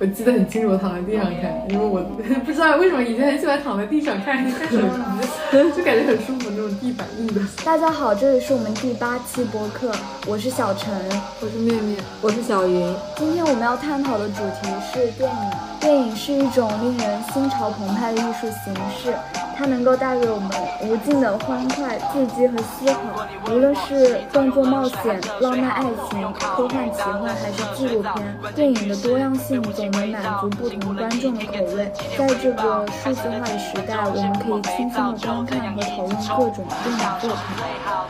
我记得很清楚，我躺在地上看，因为我 不知道为什么以前很喜欢躺在地上看看手机，就感觉很舒服，那种地板硬的。大家好，这里是我们第八期播客，我是小陈，我是面面，我是小云。今天我们要探讨的主题是电影。电影是一种令人心潮澎湃的艺术形式。它能够带给我们无尽的欢快、刺激和思考。无论是动作冒险、浪漫爱情、科幻奇幻，还是纪录片，电影的多样性总能满足不同观众的口味。在这个数字化的时代，我们可以轻松的观看和讨论各种电影作品，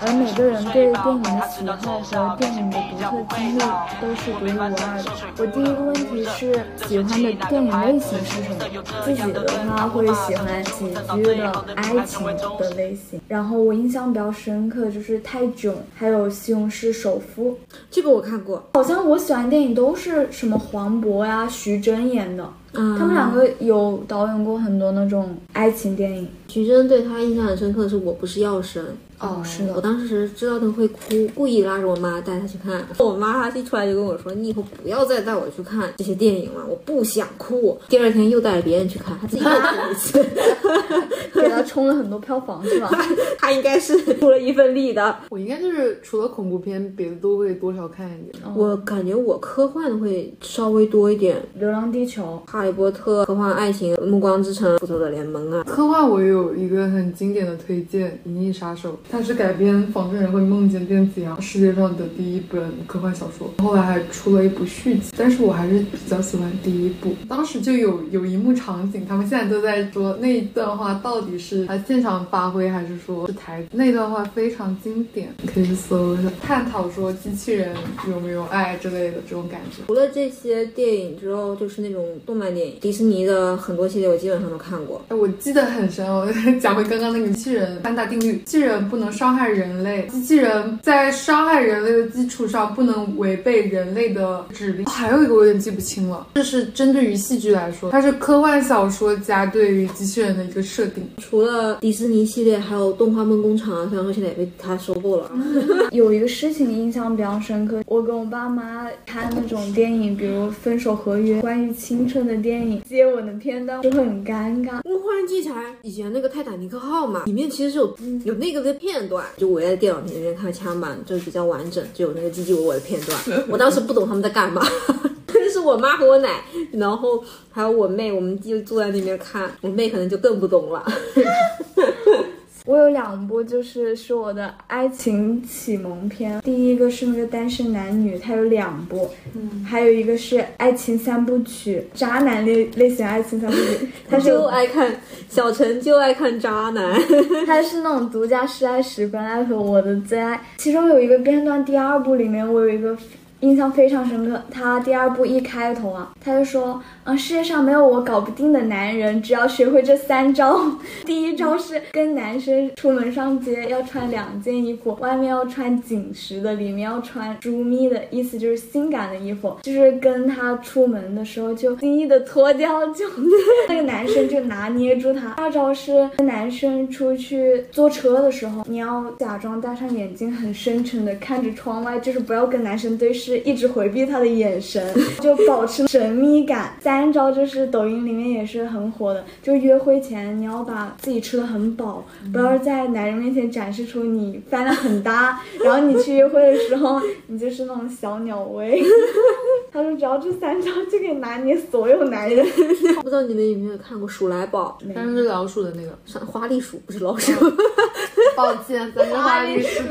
而每个人对电影的喜好和电影的独特经历都是独一无二的。我第一个问题是，喜欢的电影类型是什么？自己的话会喜欢喜剧。的爱情的类型，然后我印象比较深刻就是泰囧，还有西红柿首富，这个我看过。好像我喜欢电影都是什么黄渤呀、徐峥演的，他们两个有导演过很多那种爱情电影。徐峥对他印象很深刻的是《我不是药神》。哦，是的，我当时知道他会哭，故意拉着我妈带他去看。我妈她一出来就跟我说：“你以后不要再带我去看这些电影了，我不想哭。”第二天又带着别人去看，他自己又哭了一次，给他充了很多票房是吧？他应该是出了一份力的。我应该就是除了恐怖片，别的都会多少看一点。我感觉我科幻的会稍微多一点，《流浪地球》、《哈利波特》、科幻爱情、《暮光之城》、《复仇者联盟》啊。科幻我有一个很经典的推荐，《银翼杀手》，它是改编。仿真人会梦见电子羊，世界上的第一本科幻小说，后来还出了一部续集，但是我还是比较喜欢第一部。当时就有有一幕场景，他们现在都在说那一段话到底是他现场发挥还是说是台词。那段话非常经典，可以去搜一下，探讨说机器人有没有爱之类的这种感觉。除了这些电影之后，就是那种动漫电影，迪士尼的很多系列我基本上都看过。哎，我记得很深哦，讲回刚刚那个机器人三大定律：机器人不能伤害人。人类机器人在伤害人类的基础上，不能违背人类的指令。还有一个我有点记不清了，这是针对于戏剧来说，它是科幻小说家对于机器人的一个设定。除了迪士尼系列，还有动画梦工厂啊，虽然说现在也被他收购了。有一个事情印象比较深刻，我跟我爸妈看那种电影，比如《分手合约》，关于青春的电影，接吻的片段就很尴尬。我忽然记起来，以前那个《泰坦尼克号》嘛，里面其实是有有那个的片段，就。我在电脑屏里面看枪版，就比较完整，就有那个唧唧我我的片段。我当时不懂他们在干嘛，是我妈和我奶，然后还有我妹，我们就坐在那边看。我妹可能就更不懂了。我有两部，就是是我的爱情启蒙片。第一个是那个《单身男女》，它有两部，嗯，还有一个是爱情三部曲，渣男类类型爱情三部曲。他就爱看小陈，就爱看渣男。他是那种独家试爱十分爱和我的最爱。其中有一个片段，第二部里面我有一个。印象非常深刻，他第二部一开头啊，他就说，嗯，世界上没有我搞不定的男人，只要学会这三招。第一招是跟男生出门上街要穿两件衣服，外面要穿紧实的，里面要穿猪咪的，意思就是性感的衣服。就是跟他出门的时候就轻易的脱掉，就 那个男生就拿捏住他。二招是跟男生出去坐车的时候，你要假装戴上眼镜，很深沉的看着窗外，就是不要跟男生对视。一直回避他的眼神，就保持神秘感。三招就是抖音里面也是很火的，就约会前你要把自己吃的很饱，不要在男人面前展示出你饭量很大。然后你去约会的时候，你就是那种小鸟胃。他说只要这三招就可以拿捏所有男人。不知道你们有没有看过《鼠来宝》？但是老鼠的那个，花栗鼠不是老鼠。抱歉，三只花栗鼠，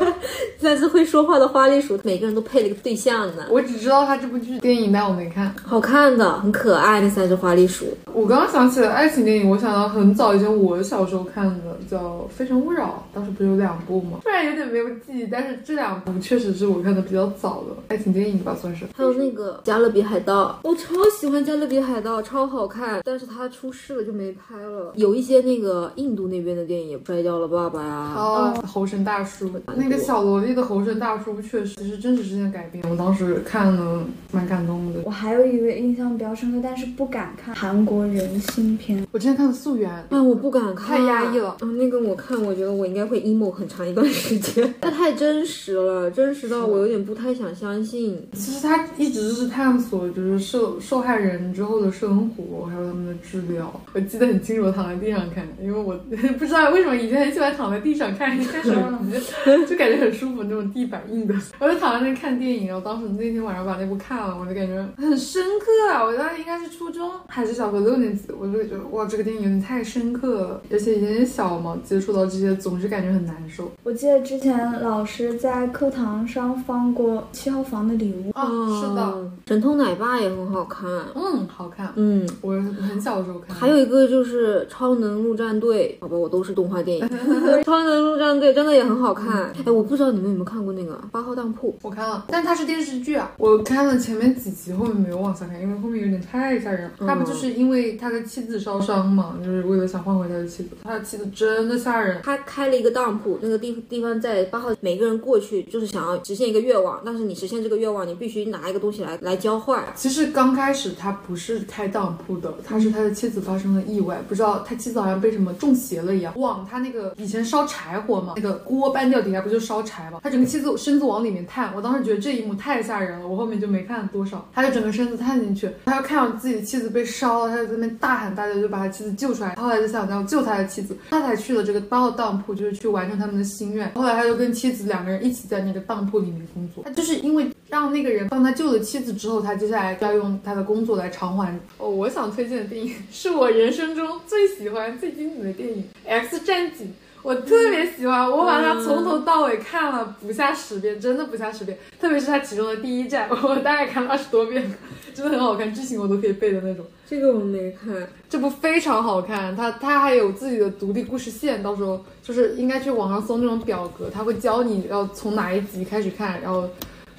三只会说话的花栗鼠，每个人都配了一个对象呢。我只知道他这部剧电影，但我没看。好看的，很可爱。那三只花栗鼠。我刚刚想起了爱情电影，我想到很早以前我小时候看的叫《非诚勿扰》，当时不是有两部吗？虽然有点没有记忆，但是这两部确实是我看的比较早的爱情电影吧，算是。还有那个《加勒比海盗》，我超喜欢《加勒比海盗》，超好看。但是它出事了就没拍了。有一些那个印度那边的电影，《摔跤了爸爸》呀。猴神大叔，那个小萝莉的猴神大叔确实是真实事件改编，我当时看了蛮感动的。我还有一个印象比较深刻，但是不敢看韩国人心片。我之前看的《素媛》，嗯，我不敢看，太压抑了。嗯，那个我看，我觉得我应该会 emo 很长一段时间，它太真实了，真实到我有点不太想相信。其实它一直是探索，就是受受害人之后的生活，还有他们的治疗。我记得很清楚，我躺在地上看，因为我不知道为什么以前很喜欢躺在地上看，一看手机就感觉很舒服，那种地板硬的。我就躺在那看电影，然后当时那天晚上把那部看了，我就感觉很深刻啊！我当时应该是初中还是小学六年级，我就觉得哇，这个电影有点太深刻了，而且以前也小嘛，接触到这些总是感觉很难受。我记得之前老师在课堂上放过《七号房的礼物》啊，是的，神偷奶爸也很好看，嗯，好看，嗯，我很小的时候看。还有一个就是《超能陆战队》，好吧，我都是动画电影，《超能陆战队》真的也很好看。哎，我不知道你们有没有看过那个《八号当铺》，我看了，但它是电视剧啊，我看了前面几集，后面没有往下看，因为后面有点太吓人了。他不就是因为他的妻子烧伤嘛，就是为了想换回他的妻子，他的妻子真的吓人。他开了一个当铺，那个地地方在八号，每个人过去就是想要实现一个愿望，但是你实现这个愿望，你必须拿一个东西来来交换。其实刚开始他不是开当铺的，他是他的妻子发生了意外，不知道他妻子好像被什么中邪了一样，往他那个以前烧柴火嘛，那个锅搬掉底下不就烧柴嘛，他整个妻子身子往里面探，我当时觉得这一幕太吓人了，我后面就没看多少，他就整个身子探进去，他就看到自己的妻子被烧了，他就在那边大喊大叫，就把他妻子救出来，后来就想要救他的妻子，他才去了这个八号当铺，就是去完成他们的心愿。后来他就跟妻子两个人一起在那个当铺里面工作，他就是因为让那个人帮他救了妻子之后，他接下来就要用他的工作来偿还。哦，我想推荐的电影是我人生中最喜欢、最经典的电影《X 战警》。我特别喜欢，我把它从头到尾看了不下十遍，真的不下十遍。特别是它其中的第一站，我大概看了二十多遍，真的很好看，剧情我都可以背的那种。这个我没看，这部非常好看，它它还有自己的独立故事线，到时候就是应该去网上搜那种表格，它会教你要从哪一集开始看，然后。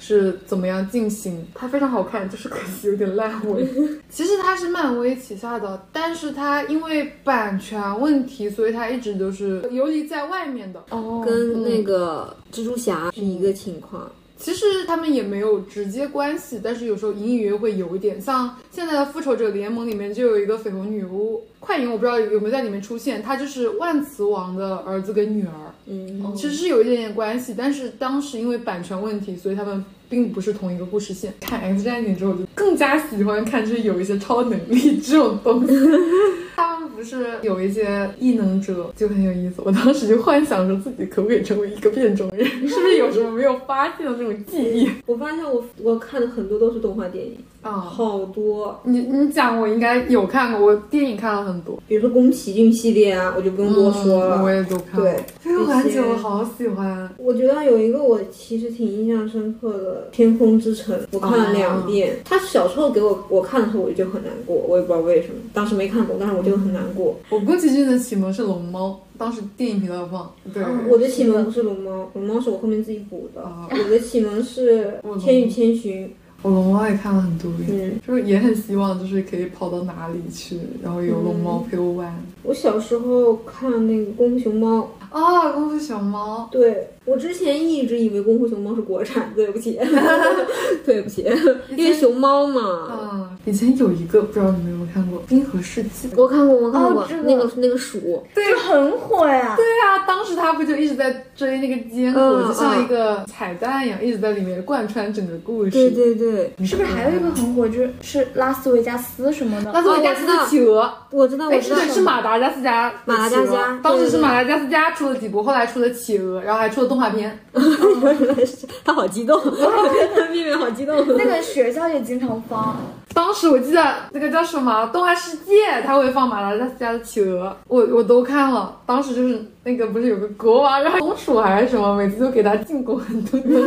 是怎么样进行？它非常好看，就是可惜有点烂尾。其实它是漫威旗下的，但是它因为版权问题，所以它一直都是游离在外面的。哦，跟那个蜘蛛侠是一个情况。其实他们也没有直接关系，但是有时候隐隐约约会有一点。像现在的复仇者联盟里面就有一个绯红女巫，快银我不知道有没有在里面出现，她就是万磁王的儿子跟女儿。嗯，其实是有一点点关系，但是当时因为版权问题，所以他们并不是同一个故事线。看 X 战警之后，就更加喜欢看就是有一些超能力这种东西。他们不是有一些异能者，就很有意思。我当时就幻想着自己可不可以成为一个变种人，是不是有什么没有发现的那种记忆？我发现我我看的很多都是动画电影啊，好多。你你讲我应该有看过，我电影看了很多，比如说宫崎骏系列啊，我就不用多说了。我也都看了。对，这个环节我好喜欢。我觉得有一个我其实挺印象深刻的《天空之城》，我看了两遍。他小时候给我我看的时候，我就很难过，我也不知道为什么，当时没看懂，但是我就很难过。我宫崎骏的启蒙是龙猫，当时电影频道放。对，我的启蒙不是龙猫，龙猫是我后面自己补的。我的启蒙是《千与千寻》。我龙猫也看了很多遍，嗯，就是也很希望就是可以跑到哪里去，然后有龙猫陪我玩。我小时候看那个《功夫熊猫》啊，《功夫熊猫》。对我之前一直以为《功夫熊猫》是国产，对不起，对不起，因为熊猫嘛。啊，以前有一个不知道你们有没有看过《冰河世纪》？我看过，我看过，这个那个那个鼠，对，很火呀。对啊，当时他不就一直在追那个坚果，就像一个彩蛋一样，一直在里面贯穿整个故事。对对对，是不是还有一个很火，就是是拉斯维加斯什么的？拉斯维加斯的企鹅，我知道，我知道，是马达加斯加，马达加斯加，当时是马达加斯加出了几部，后来出了企鹅，然后还出了动画片。他好激动，妹妹好激动。那个学校也经常放。当时我记得那个叫什么《动画世界》，他会放马达加斯加的企鹅，我我都看了。当时就是那个不是有个国王，然后松鼠还是什么，每次都给他进贡很多东西。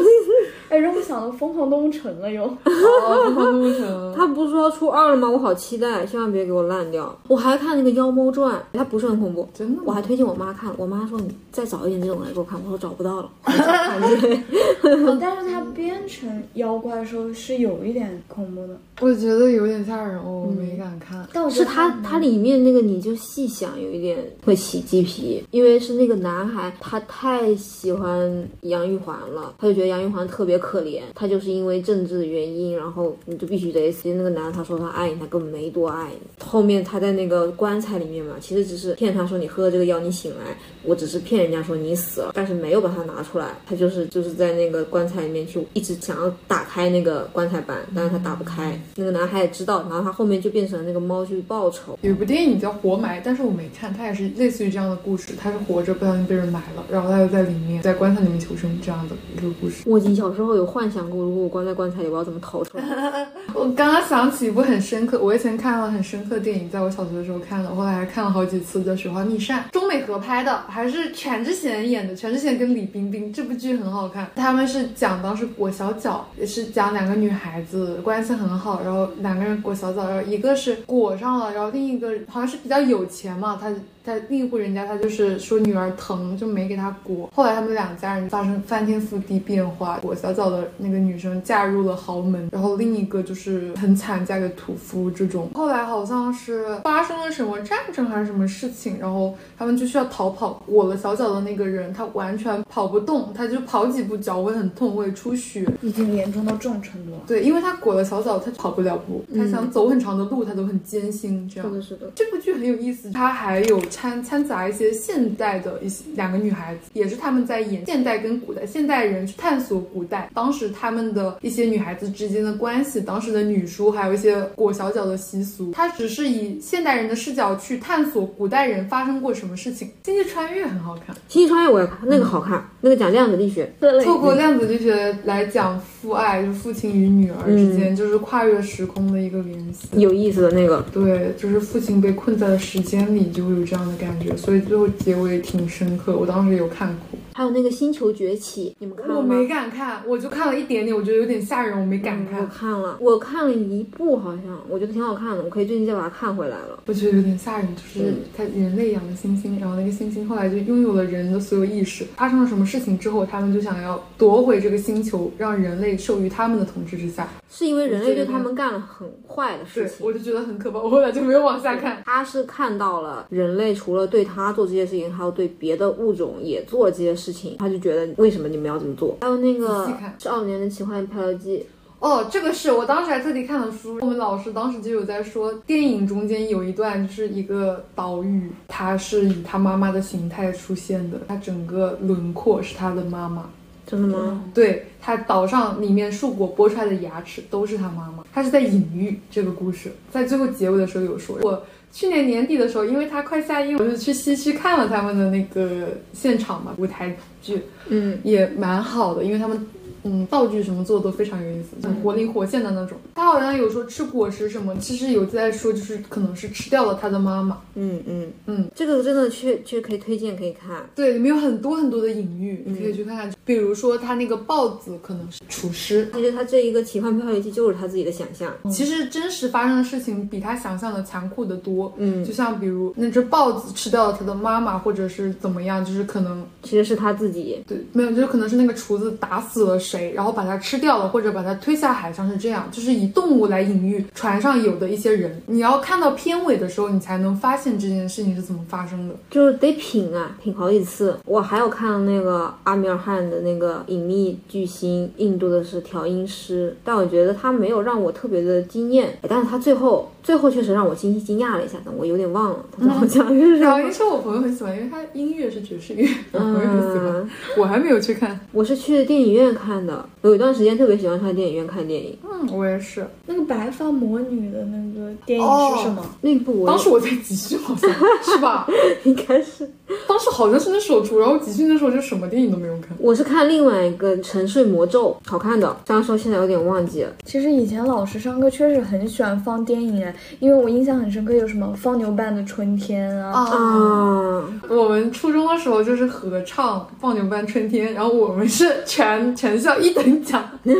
哎，让我想到《疯狂动物城》了又。哦，疯狂动物城，他不是说要出二了吗？我好期待，千万别给我烂掉。我还看那个《妖猫传》，它不是很恐怖，真的。我还推荐我妈看，我妈说你再找一点这种来给我看，我说找不到了。但是它编成妖怪的时候是有一点恐怖的，我觉得有点吓人，我没敢看。但我是它它里面那个你就细想，有一点会起鸡皮，因为是那个男孩他太喜欢杨玉环了，他就觉得杨玉环特别。别可怜，他就是因为政治的原因，然后你就必须得死。那个男的他说他爱你，他根本没多爱你。后面他在那个棺材里面嘛，其实只是骗他说你喝了这个药你醒来，我只是骗人家说你死了，但是没有把它拿出来。他就是就是在那个棺材里面去一直想要打开那个棺材板，但是他打不开。那个男孩也知道，然后他后面就变成了那个猫去报仇。有一部电影叫《活埋》，但是我没看，它也是类似于这样的故事。他是活着不小心被人埋了，然后他又在里面在棺材里面求生这样的一个故事。我小时候我有幻想过，如果我关在棺材里，我要怎么逃出来？我刚刚想起一部很深刻，我以前看了很深刻的电影，在我小学的时候看的，后来还看了好几次，叫《雪花秘扇》，中美合拍的，还是全智贤演的。全智贤跟李冰冰这部剧很好看，他们是讲当时裹小脚，也是讲两个女孩子关系很好，然后两个人裹小脚，然后一个是裹上了，然后另一个好像是比较有钱嘛，他。在另一户人家，他就是说女儿疼，就没给她裹。后来他们两家人发生翻天覆地变化，裹小脚的那个女生嫁入了豪门，然后另一个就是很惨，嫁给屠夫这种。后来好像是发生了什么战争还是什么事情，然后他们就需要逃跑。裹了小脚的那个人，他完全跑不动，他就跑几步脚会很痛，会出血，已经严重到这种程度了。对，因为他裹了小脚，他跑不了步，他想走很长的路，他都很艰辛。这样是的，是的。这部剧很有意思，他还有。掺掺杂一些现代的一些两个女孩子，也是他们在演现代跟古代，现代人去探索古代，当时他们的一些女孩子之间的关系，当时的女书，还有一些裹小脚的习俗。它只是以现代人的视角去探索古代人发生过什么事情。星际穿越很好看，星际穿越我也看，那个好看，那个讲量子力学，透过量子力学来讲父爱，就父亲与女儿之间，就是跨越时空的一个联系，有意思的那个。对，就是父亲被困在了时间里，就会有这的感觉，所以最后结尾挺深刻，我当时有看过。还有那个《星球崛起》，你们看了吗？我没敢看，我就看了一点点，我觉得有点吓人，我没敢看。我看了，我看了一部，好像我觉得挺好看的，我可以最近再把它看回来了。我觉得有点吓人，就是他人类养的猩猩，然后那个猩猩后来就拥有了人的所有意识，发生了什么事情之后，他们就想要夺回这个星球，让人类授予他们的统治之下。是因为人类对他们干了很坏的事情，我就觉得很可怕，我后来就没有往下看。他是看到了人类除了对他做这些事情，还有对别的物种也做了这些事情，他就觉得。为什么你们要这么做？还有那个《少年的奇幻漂流记》哦，这个是我当时还特地看了书。我们老师当时就有在说，电影中间有一段就是一个岛屿，它是以他妈妈的形态出现的，它整个轮廓是他的妈妈。真的吗？对，它岛上里面树果剥出来的牙齿都是他妈妈。他是在隐喻这个故事，在最后结尾的时候有说，我去年年底的时候，因为它快下映，我就去西区看了他们的那个现场嘛，舞台剧，嗯，也蛮好的，因为他们。嗯，道具什么做的都非常有意思，很活灵活现的那种。他好像有说吃果实什么，其实有在说，就是可能是吃掉了他的妈妈。嗯嗯嗯，这个真的确确可以推荐可以看。对，里面有很多很多的隐喻，你可以去看看。比如说他那个豹子可能是厨师，其实他这一个奇幻漂流记就是他自己的想象。其实真实发生的事情比他想象的残酷的多。嗯，就像比如那只豹子吃掉了他的妈妈，或者是怎么样，就是可能其实是他自己。对，没有，就是可能是那个厨子打死了谁，然后把它。吃掉了，或者把它推下海上是这样，就是以动物来隐喻船上有的一些人。你要看到片尾的时候，你才能发现这件事情是怎么发生的，就是得品啊，品好几次。我还有看那个阿米尔汗的那个隐秘巨星，印度的是调音师，但我觉得他没有让我特别的惊艳，但是他最后。最后确实让我惊惊讶了一下，但我有点忘了他怎么讲。调音师我朋友很喜欢，因为他音乐是爵士乐，我朋友很喜欢。我还没有去看，我是去电影院看的。有一段时间特别喜欢上电影院看电影。嗯，我也是。那个白发魔女的那个电影是什么？那部当时我在集训，好像 是吧？应该是。当时好像是那首出，然后集训的时候就什么电影都没有看。我是看另外一个《沉睡魔咒》，好看的。虽然说现在有点忘记了。其实以前老师上课确实很喜欢放电影，因为我印象。很深刻，有什么放牛班的春天啊？啊，我们初中的时候就是合唱放牛班春天，然后我们是全全校一等奖，很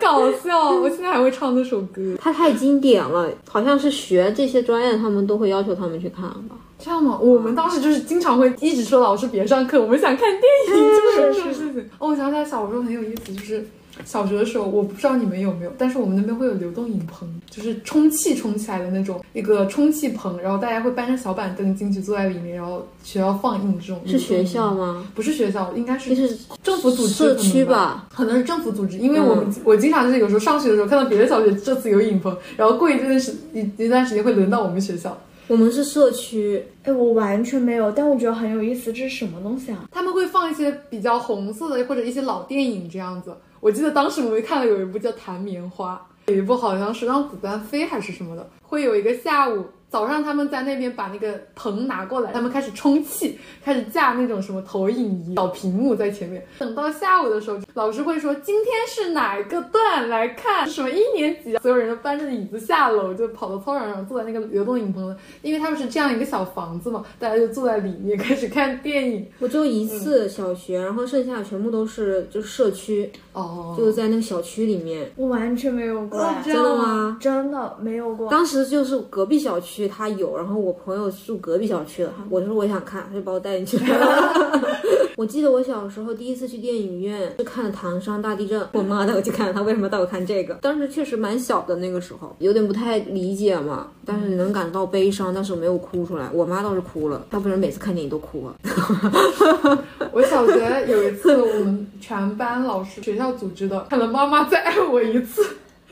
搞笑。我现在还会唱这首歌，它太经典了，好像是学这些专业，他们都会要求他们去看吧？这样吗？我们当时就是经常会一直说老师别上课，我们想看电影，就是这种事情。哦，我想起来小时候很有意思，就是。小学的时候，我不知道你们有没有，但是我们那边会有流动影棚，就是充气充起来的那种一个充气棚，然后大家会搬着小板凳进去坐在里面，然后学校放映这种。是学校？吗？不是学校，应该是是政府组织社区吧？可能是政府组织，因为我们、嗯我经常就是有时候上学的时候看到别的小学这次有影棚，然后过一段时一一段时间会轮到我们学校，我们是社区，哎，我完全没有，但我觉得很有意思，这是什么东西啊？他们会放一些比较红色的或者一些老电影这样子。我记得当时我们看了有一部叫《弹棉花》，有一部好像是让子弹飞还是什么的，会有一个下午。早上他们在那边把那个棚拿过来，他们开始充气，开始架那种什么投影仪、小屏幕在前面。等到下午的时候，老师会说今天是哪个段来看什么一年级啊，所有人都搬着椅子下楼，就跑到操场上坐在那个流动影棚的，因为他们是这样一个小房子嘛，大家就坐在里面 开始看电影。我只有一次小学，然后剩下的全部都是就是社区，哦，就是在那个小区里面。我完全没有过，真的吗？真的没有过。当时就是隔壁小区他有，然后我朋友住隔壁小区的，我说我想看，他就把我带进去了。我记得我小时候第一次去电影院是看了《唐山大地震》，我妈带我去看，她为什么带我看这个？当时确实蛮小的那个时候，有点不太理解嘛，但是能感到悲伤，但是我没有哭出来。我妈倒是哭了，大部分人每次看电影都哭了。我小学有一次，我们全班老师学校组织的，看了《妈妈再爱我一次》，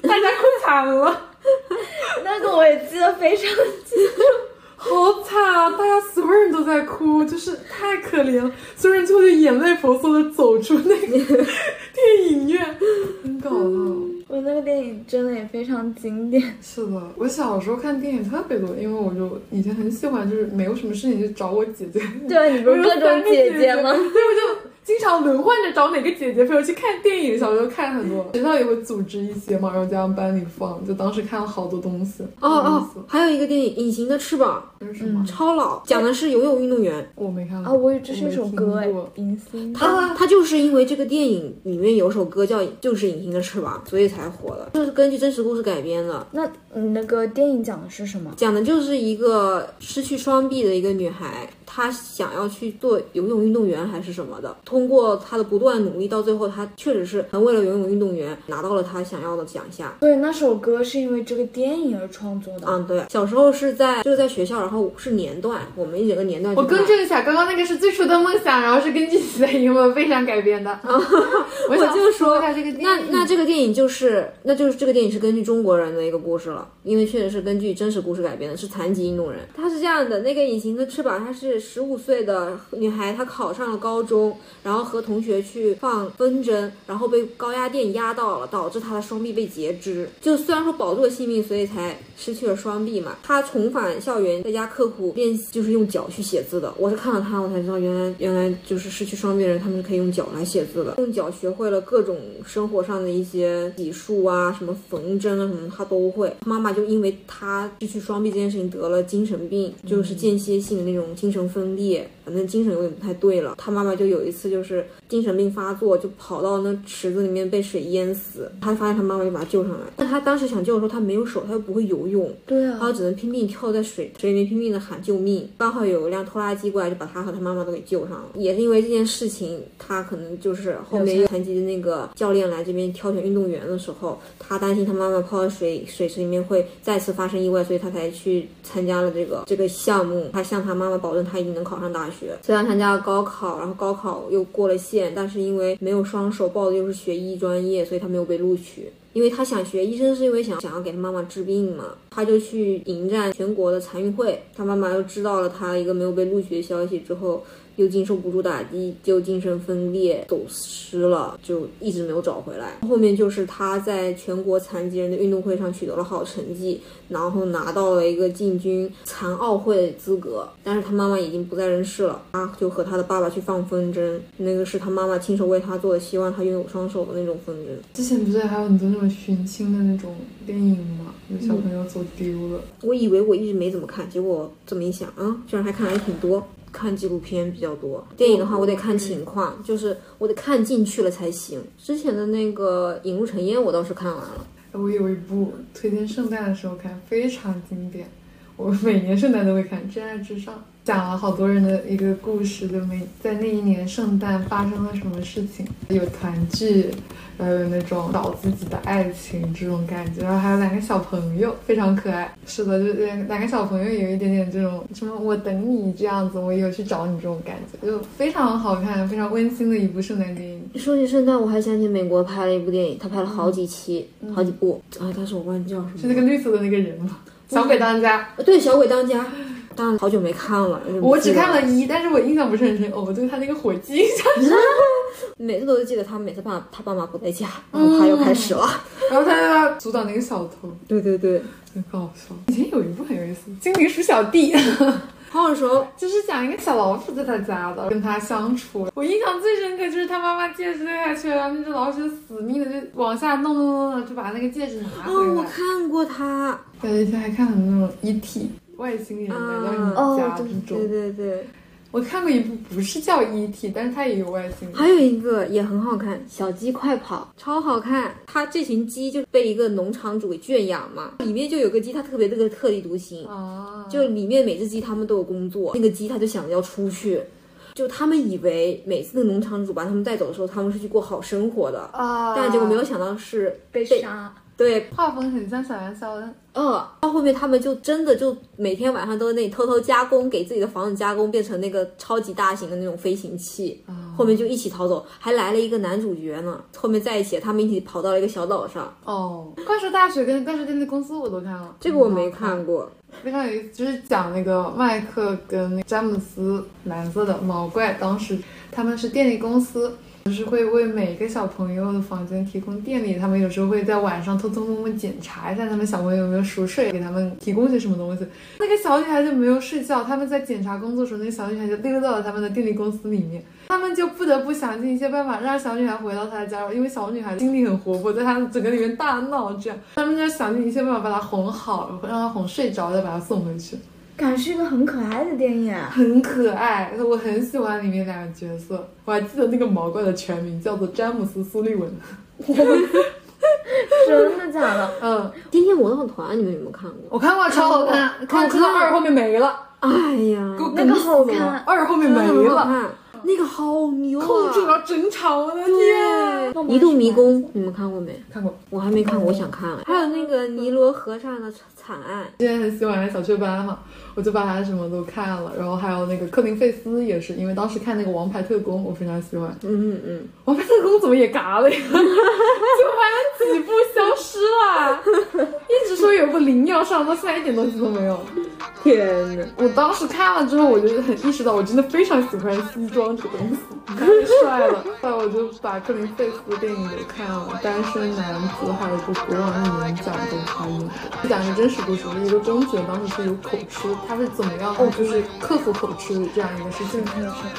大家哭惨了，那个我也记得非常清楚。好惨啊！大家所有人都在哭，就是太可怜了，所有人最后就眼泪婆娑的走出那个 电影院，很搞笑。我那个电影真的也非常经典。是的，我小时候看电影特别多，因为我就以前很喜欢，就是没有什么事情就找我姐姐。对，你不是各种姐姐吗？对，我就经常轮换着找哪个姐姐陪我去看电影。小时候看很多，学校也会组织一些嘛，然后加上班里放，就当时看了好多东西。哦哦，还有一个电影《隐形的翅膀是什么？》，超老，讲的是游泳运动员。我没看过啊，我以为这是一首歌哎我没听过，银星。他他就是因为这个电影里面有首歌叫就是《隐形的翅膀》，所以才火的。就是根据真实故事改编的，那你那个电影讲的是什么？讲的就是一个失去双臂的一个女孩，她想要去做游泳运动员还是什么的。通过他的不断努力，到最后他确实是为了游泳运动员拿到了他想要的奖项。对，那首歌是因为这个电影而创作的。嗯，对，小时候是在就是在学校，然后是年段，我们一整个年段我看。更正一下，刚刚那个是最初的梦想，然后是根据你的英文背上改编的。我想我就说一下这个，那那这个电影就是，那就是这个电影是根据中国人的一个故事了，因为确实是根据真实故事改编的，是残疾运动人。他是这样的，那个隐形的翅膀，他是十五岁的女孩，她考上了高中，然后和同学去放风筝，然后被高压电压到了，导致她的双臂被截肢。就虽然说保住了性命，所以才失去了双臂嘛。她重返校园，在家刻苦练习，就是用脚去写字的。我是看到她，我才知道原来原来就是失去双臂的人，他们是可以用脚来写字的，用脚学会了各种生活上的一些洗漱啊，什么缝针啊什么，她都会。妈妈就因为她失去双臂这件事情得了精神病，就是间歇性的那种精神分裂，反正精神有点不太对了。他妈妈就有一次就是精神病发作，就跑到那池子里面被水淹死，他发现他妈妈就把他救上来，但他当时想救的时候，他没有手，他又不会游泳，对啊他，只能拼命跳在水水里面拼命的喊救命。刚好有一辆拖拉机过来，就把他和他妈妈都给救上了。也是因为这件事情，他可能就是后面残疾的那个教练来这边挑选运动员的时候，他担心他妈妈泡在水水池里面会再次发生意外，所以他才去参加了这个这个项目。他向他妈妈保证他一定能考上大学。虽然参加了高考，然后高考又过了线，但是因为没有双手，报的又是学医专业，所以他没有被录取。因为他想学医生，是因为想想要给他妈妈治病嘛，他就去迎战全国的残运会。他妈妈又知道了他一个没有被录取的消息之后，又经受不住打击，就精神分裂走失了，就一直没有找回来。后面就是他在全国残疾人的运动会上取得了好成绩，然后拿到了一个进军残奥会的资格。但是他妈妈已经不在人世了，他就和他的爸爸去放风筝，那个是他妈妈亲手为他做的，希望他拥有双手的那种风筝。之前不是还有很多那种寻亲的那种电影吗？有小朋友走丢了。我以为我一直没怎么看，结果这么一想，啊，居然还看了还挺多。看纪录片比较多，电影的话我得看情况，就是我得看进去了才行。之前的那个《引入尘烟》我倒是看完了，我有一部推荐圣诞的时候看，非常经典。我每年圣诞都会看《真爱至上》，讲了好多人的一个故事，就每在那一年圣诞发生了什么事情，有团聚，然后有那种找自己的爱情这种感觉，然后还有两个小朋友非常可爱。是的，就两两个小朋友有一点点这种什么我等你这样子，我以后去找你这种感觉，就非常好看，非常温馨的一部圣诞电影。说起圣诞，我还想起美国拍了一部电影，他拍了好几期、好几部啊，但是我忘记叫什么。是那个绿色的那个人吗？小鬼当家。呃对，小鬼当家，当然好久没看了。我只看了一，但是我印象不是很深。哦，我对他那个火鸡印象深。每次都是记得他每次爸他爸妈不在家，然后他又开始了。然后他就要阻挡那个小偷，对对对，很搞笑。以前有一部很有意思，《精灵鼠小弟》，好耳熟。就是讲一个小老鼠在他家的，跟他相处。我印象最深刻就是他妈妈戒指掉下去了，那只老鼠死命的就往下弄弄弄弄，就把那个戒指拿回哦，我。看过他。对，以前还看了那种 E.T. 外星人来到你哦家对这种。对对对，我看过一部不是叫 E.T.，但是它也有外星人。还有一个也很好看，《小鸡快跑》，超好看。它这群鸡就被一个农场主给圈养嘛，里面就有个鸡，它特别这个特立独行，啊，就里面每只鸡它们都有工作，那个鸡它就想着要出去。就他们以为每次那个农场主把他们带走的时候，他们是去过好生活的，啊，但结果没有想到是被杀。对，画风很像小燃烧的。嗯，到后面他们就真的就每天晚上都在那里偷偷加工，给自己的房子加工，变成那个超级大型的那种飞行器。后面就一起逃走，还来了一个男主角呢。后面在一起，他们一起跑到了一个小岛上。哦，怪兽大学跟怪兽电力公司我都看了，这个我没看过。非常有意思，就是讲那个麦克跟那詹姆斯蓝色的毛怪，当时他们是电力公司，就是会为每个小朋友的房间提供电力，他们有时候会在晚上偷偷摸摸检查一下他们小朋友有没有熟睡，给他们提供些什么东西。那个小女孩就没有睡觉，他们在检查工作的时候，那个小女孩就溜到了他们的电力公司里面。他们就不得不想尽一切办法让小女孩回到她的家，因为小女孩精力很活泼，在她整个里面大闹，这样他们就想尽一切办法把她哄好，让她哄睡着，再把她送回去。感觉是一个很可爱的电影啊。很可爱，我很喜欢里面两个角色。我还记得那个毛怪的全名叫做詹姆斯·苏利文。真的假的？嗯，天天魔盗团，你们有没有看过？我看过，超好看，看看到二后面没了，哎呀，给我那个好看二后面没了，那个好牛啊！控制了整场，我的天！移动迷宫，你们看过没？看过，我还没看过，我想看了。还有那个尼罗河上的惨案，之前很喜欢小雀斑嘛，我就把他什么都看了，然后还有那个克林费斯也是，因为当时看那个《王牌特工》，我非常喜欢。嗯嗯嗯，王牌特工怎么也嘎了呀？就拍了几部消失了，一直说有部灵要上，到现在一点东西都没有。天哪！我当时看了之后，我就很意识到，我真的非常喜欢西装这个东西，太帅了。后来我就把克林费斯的电影都看了，《单身男子》还有一部《国王一年奖》都他演的。是讲一个真实故事，是一个中学当时是有口吃，他是怎么样，就是克服口吃这样一个事情。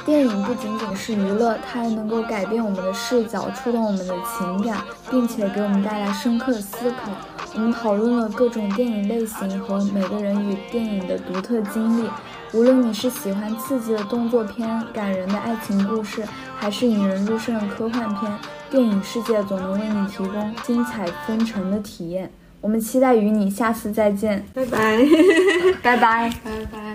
电影不仅仅是娱乐，它还能够改变我们的视角，触动我们的情感，并且给我们带来深刻思考。我们讨论了各种电影类型和每个人与电影的独特经历。无论你是喜欢刺激的动作片、感人的爱情故事，还是引人入胜的科幻片，电影世界总能为你提供精彩纷呈的体验。我们期待与你下次再见，拜拜。拜拜。拜拜。